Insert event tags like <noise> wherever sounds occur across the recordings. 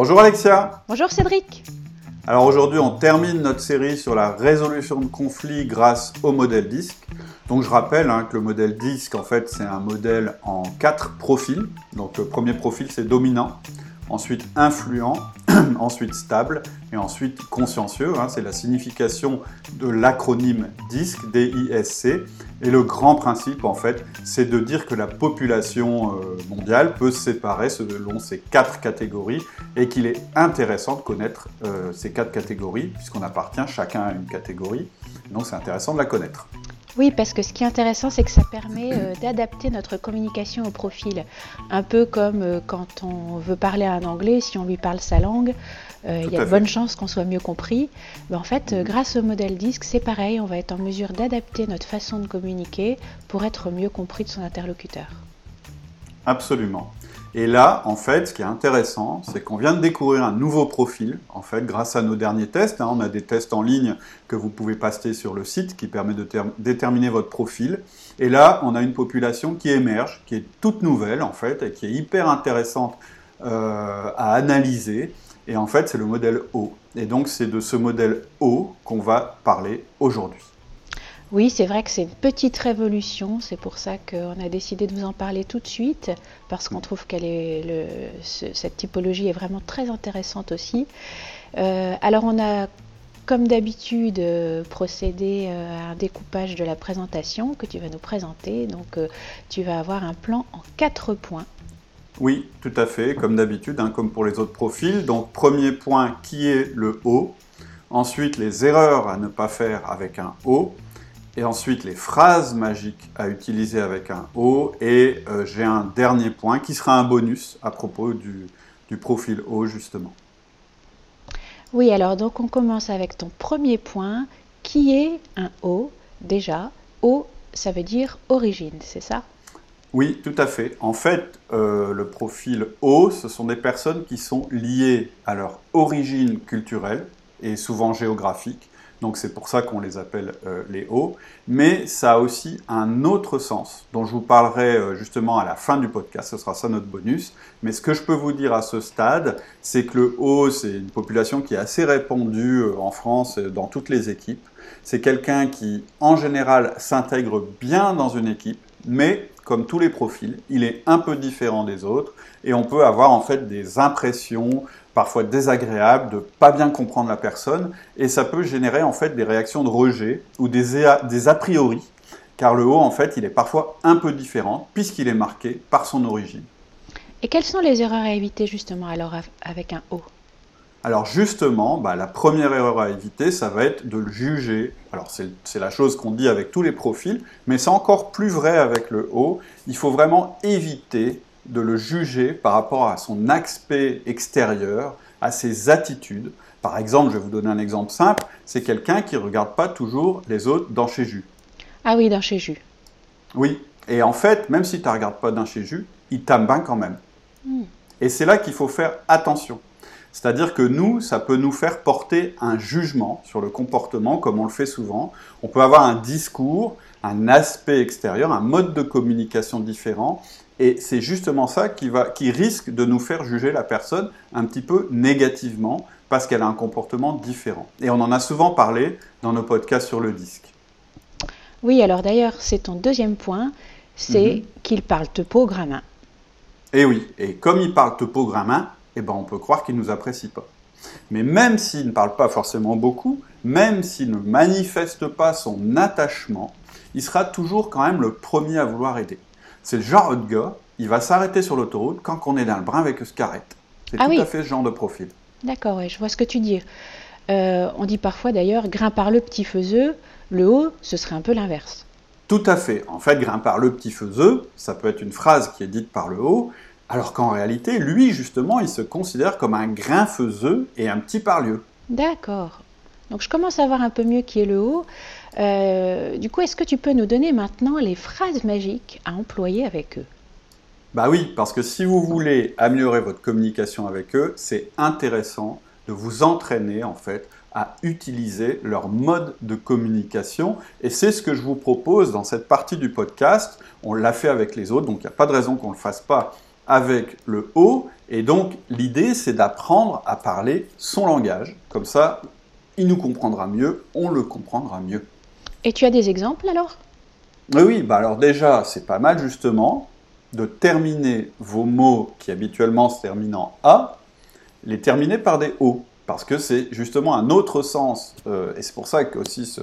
Bonjour Alexia. Bonjour Cédric. Alors aujourd'hui, on termine notre série sur la résolution de conflits grâce au modèle DISC. Donc je rappelle hein, que le modèle DISC, en fait, c'est un modèle en quatre profils. Donc le premier profil, c'est dominant ensuite influent, <clears throat> ensuite stable et ensuite consciencieux. Hein, c'est la signification de l'acronyme DISC, D-I-S-C. Et le grand principe, en fait, c'est de dire que la population euh, mondiale peut se séparer selon ces quatre catégories et qu'il est intéressant de connaître euh, ces quatre catégories, puisqu'on appartient chacun à une catégorie. Donc c'est intéressant de la connaître. Oui, parce que ce qui est intéressant, c'est que ça permet euh, d'adapter notre communication au profil. Un peu comme euh, quand on veut parler à un anglais, si on lui parle sa langue, euh, il y a de bonnes chances qu'on soit mieux compris. Mais en fait, mhm. grâce au modèle DISC, c'est pareil, on va être en mesure d'adapter notre façon de communiquer pour être mieux compris de son interlocuteur. Absolument. Et là, en fait, ce qui est intéressant, c'est qu'on vient de découvrir un nouveau profil, en fait, grâce à nos derniers tests. Hein. on a des tests en ligne que vous pouvez passer sur le site qui permet de déterminer votre profil. Et là, on a une population qui émerge, qui est toute nouvelle, en fait, et qui est hyper intéressante euh, à analyser. Et en fait, c'est le modèle O. Et donc, c'est de ce modèle O qu'on va parler aujourd'hui. Oui, c'est vrai que c'est une petite révolution. C'est pour ça qu'on a décidé de vous en parler tout de suite, parce qu'on trouve le, cette typologie est vraiment très intéressante aussi. Euh, alors on a, comme d'habitude, euh, procédé euh, à un découpage de la présentation que tu vas nous présenter. Donc tu vas avoir un plan en quatre points. Oui, tout à fait, comme d'habitude, hein, comme pour les autres profils. Donc premier point qui est le O. Ensuite, les erreurs à ne pas faire avec un O et ensuite les phrases magiques à utiliser avec un O, et euh, j'ai un dernier point qui sera un bonus à propos du, du, profil O justement. Oui, alors donc on commence avec ton premier point, qui est un O déjà. O, ça veut dire origine, c'est ça? Oui, tout à fait. En fait, euh, le profil O, ce sont des personnes qui sont liées à leur origine culturelle et souvent géographique, donc c'est pour ça qu'on les appelle euh, les hauts. Mais ça a aussi un autre sens, dont je vous parlerai euh, justement à la fin du podcast, ce sera ça notre bonus. Mais ce que je peux vous dire à ce stade, c'est que le haut, c'est une population qui est assez répandue euh, en France, dans toutes les équipes. C'est quelqu'un qui, en général, s'intègre bien dans une équipe, mais comme tous les profils, il est un peu différent des autres et on peut avoir en fait des impressions parfois désagréables de pas bien comprendre la personne et ça peut générer en fait des réactions de rejet ou des a, des a priori car le haut en fait il est parfois un peu différent puisqu'il est marqué par son origine. Et quelles sont les erreurs à éviter justement alors avec un haut? Alors justement, bah, la première erreur à éviter, ça va être de le juger. Alors c'est la chose qu'on dit avec tous les profils, mais c'est encore plus vrai avec le haut. Il faut vraiment éviter de le juger par rapport à son aspect extérieur, à ses attitudes. Par exemple, je vais vous donner un exemple simple, c'est quelqu'un qui ne regarde pas toujours les autres dans chez Jus. Ah oui, dans chez Jus. Oui, et en fait, même si tu ne regardes pas dans chez Jus, il t'aime bien quand même. Hmm. Et c'est là qu'il faut faire attention. C'est-à-dire que nous, ça peut nous faire porter un jugement sur le comportement, comme on le fait souvent. On peut avoir un discours, un aspect extérieur, un mode de communication différent, et c'est justement ça qui, va, qui risque de nous faire juger la personne un petit peu négativement parce qu'elle a un comportement différent. Et on en a souvent parlé dans nos podcasts sur le disque. Oui, alors d'ailleurs, c'est ton deuxième point, c'est mhm. qu'il parle topogrammin. Et eh oui, et comme il parle topogrammin, eh ben on peut croire qu'il ne nous apprécie pas. Mais même s'il ne parle pas forcément beaucoup, même s'il ne manifeste pas son attachement, il sera toujours quand même le premier à vouloir aider. C'est le genre de gars, il va s'arrêter sur l'autoroute quand on est dans le brin avec ce carrette. C'est ah tout à fait ce genre de profil. D'accord, ouais, je vois ce que tu dis. Euh, on dit parfois d'ailleurs, grain par le petit faiseux, le haut, ce serait un peu l'inverse. Tout à fait. En fait, grain par le petit faiseux, ça peut être une phrase qui est dite par le haut, alors qu'en réalité, lui, justement, il se considère comme un grain faiseux et un petit parlieu. D'accord. Donc je commence à voir un peu mieux qui est le haut. Euh, du coup, est-ce que tu peux nous donner maintenant les phrases magiques à employer avec eux? Bah oui, parce que si vous voulez améliorer votre communication avec eux, c'est intéressant de vous entraîner en fait à utiliser leur mode de communication. Et c'est ce que je vous propose dans cette partie du podcast. On l'a fait avec les autres, donc il n'y a pas de raison qu'on ne le fasse pas avec le O. Et donc, l'idée, c'est d'apprendre à parler son langage. Comme ça, il nous comprendra mieux, on le comprendra mieux. Et tu as des exemples alors? Oui, oui, bah alors déjà, c'est pas mal justement de terminer vos mots qui habituellement se terminent en A, les terminer par des O. Parce que c'est justement un autre sens, euh, et c'est pour ça que aussi ce,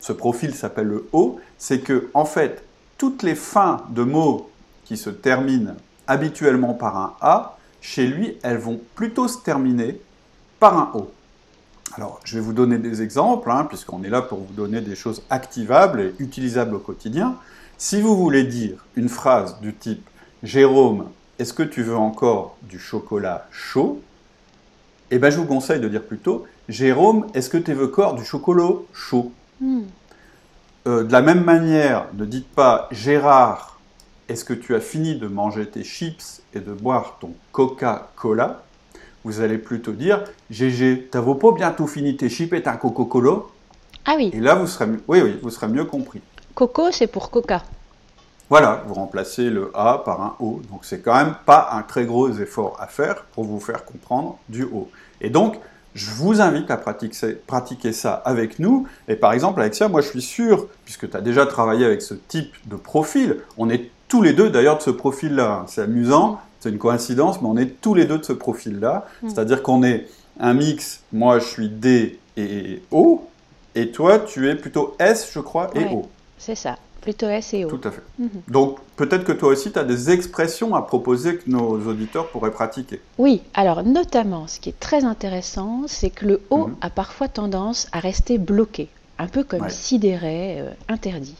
ce profil s'appelle le O, c'est que en fait, toutes les fins de mots qui se terminent habituellement par un A, chez lui, elles vont plutôt se terminer par un O. Alors, je vais vous donner des exemples, hein, puisqu'on est là pour vous donner des choses activables et utilisables au quotidien. Si vous voulez dire une phrase du type Jérôme, est-ce que tu veux encore du chocolat chaud? Eh bien, je vous conseille de dire plutôt Jérôme, est-ce que tu veux encore du chocolat chaud? Hmm. euh, De la même manière, ne dites pas Gérard, est-ce que tu as fini de manger tes chips et de boire ton Coca-Cola? Vous allez plutôt dire GG, t'as pas bientôt fini tes chips et un Coca-Cola Ah oui. Et là, vous serez, oui, oui, vous serez mieux compris. Coco, c'est pour Coca. Voilà, vous remplacez le A par un O. Donc c'est quand même pas un très gros effort à faire pour vous faire comprendre du O. Et donc, je vous invite à pratiquer, pratiquer ça avec nous. Et par exemple, Alexia, moi je suis sûr, puisque tu as déjà travaillé avec ce type de profil, on est tous les deux d'ailleurs de ce profil-là. C'est amusant c'est une coïncidence, mais on est tous les deux de ce profil-là. Hmm. C'est-à-dire qu'on est un mix, moi je suis D et O, et toi tu es plutôt S, je crois, et O. C'est ça, plutôt S et O. Tout à fait. Mhm. Donc peut-être que toi aussi tu as des expressions à proposer que nos auditeurs pourraient pratiquer. Oui, alors notamment, ce qui est très intéressant, c'est que le O mhm. a parfois tendance à rester bloqué un peu comme sidéré, euh, interdit.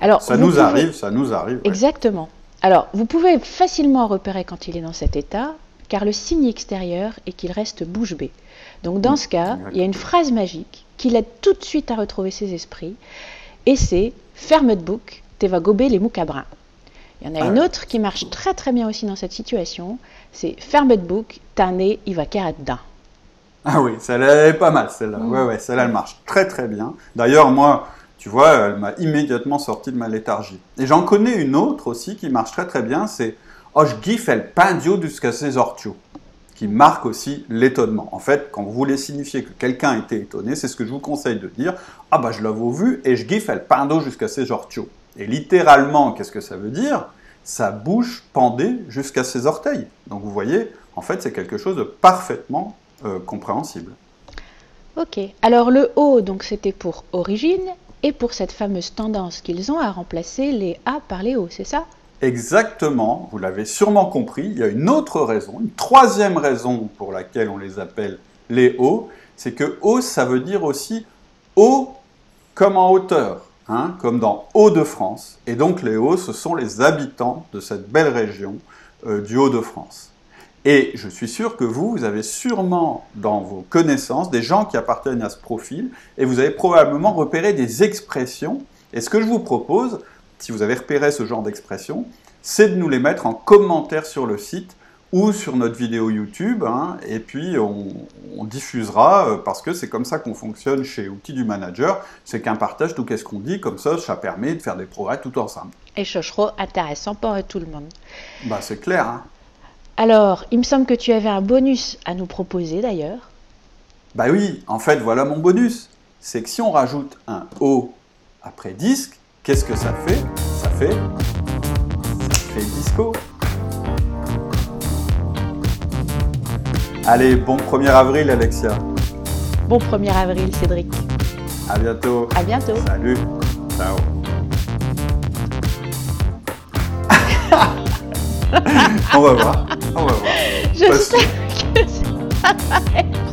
Alors, ça nous arrive, ça nous arrive. Exactement. Alors, vous pouvez facilement repérer quand il est dans cet état, car le signe extérieur est qu'il reste bouche bée. Donc, dans ce cas, il y a une phrase magique qui l'aide tout de suite à retrouver ses esprits, et c'est Ferme de bouc, t'es va gober les moucabrins. Il y en a ah une autre qui marche très très bien aussi dans cette situation, c'est Ferme de bouc, t'as nez, il va carrer dedans. <laughs> Ah oui, celle-là est pas mal, celle-là. Mm. Ouais, ouais, celle-là, elle marche très très bien. D'ailleurs, moi, tu vois, elle m'a immédiatement sorti de ma léthargie. Et j'en connais une autre aussi qui marche très très bien, c'est Oh, je giffe el pendio jusqu'à ses ortios, qui marque aussi l'étonnement. En fait, quand vous voulez signifier que quelqu'un était étonné, c'est ce que je vous conseille de dire Ah bah je l'avais vu et je giffe el pendo jusqu'à ses ortios. Et littéralement, qu'est-ce que ça veut dire? Sa bouche pendait jusqu'à ses orteils. Donc vous voyez, en fait, c'est quelque chose de parfaitement euh, compréhensible. Ok, alors le O, donc c'était pour origine, et pour cette fameuse tendance qu'ils ont à remplacer les A par les O, c'est ça? Exactement, vous l'avez sûrement compris, il y a une autre raison, une troisième raison pour laquelle on les appelle les O, c'est que O, ça veut dire aussi haut comme en hauteur, hein, comme dans Hauts-de-France. Et donc les Hauts, ce sont les habitants de cette belle région euh, du Hauts-de-France. Et je suis sûr que vous, vous avez sûrement dans vos connaissances des gens qui appartiennent à ce profil et vous avez probablement repéré des expressions. Et ce que je vous propose, si vous avez repéré ce genre d'expressions, c'est de nous les mettre en commentaire sur le site ou sur notre vidéo YouTube, hein, et puis on, diffusera, euh, parce que c'est comme ça qu'on fonctionne chez Outils du Manager, c'est qu'un partage tout qu'est-ce qu'on dit, comme ça, ça permet de faire des progrès tout ensemble. Et ce sera intéressant pour tout le monde. Bah c'est clair, hein. Alors, il me semble que tu avais un bonus à nous proposer d'ailleurs. Bah oui, en fait, voilà mon bonus. C'est que si on rajoute un O après disque, qu'est-ce que ça fait? Ça fait. Ça fait disco. Allez, bon 1er avril, Alexia. Bon 1er avril, Cédric. À bientôt. À bientôt. Salut. Ciao. On va voir. On va voir. Je sais que ça va être...